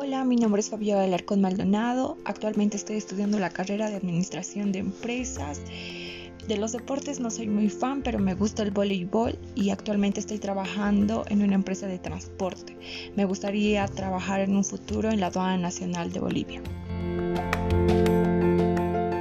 Hola, mi nombre es Fabiola Alarcón Maldonado. Actualmente estoy estudiando la carrera de Administración de Empresas. De los deportes no soy muy fan, pero me gusta el voleibol y actualmente estoy trabajando en una empresa de transporte. Me gustaría trabajar en un futuro en la aduana nacional de Bolivia.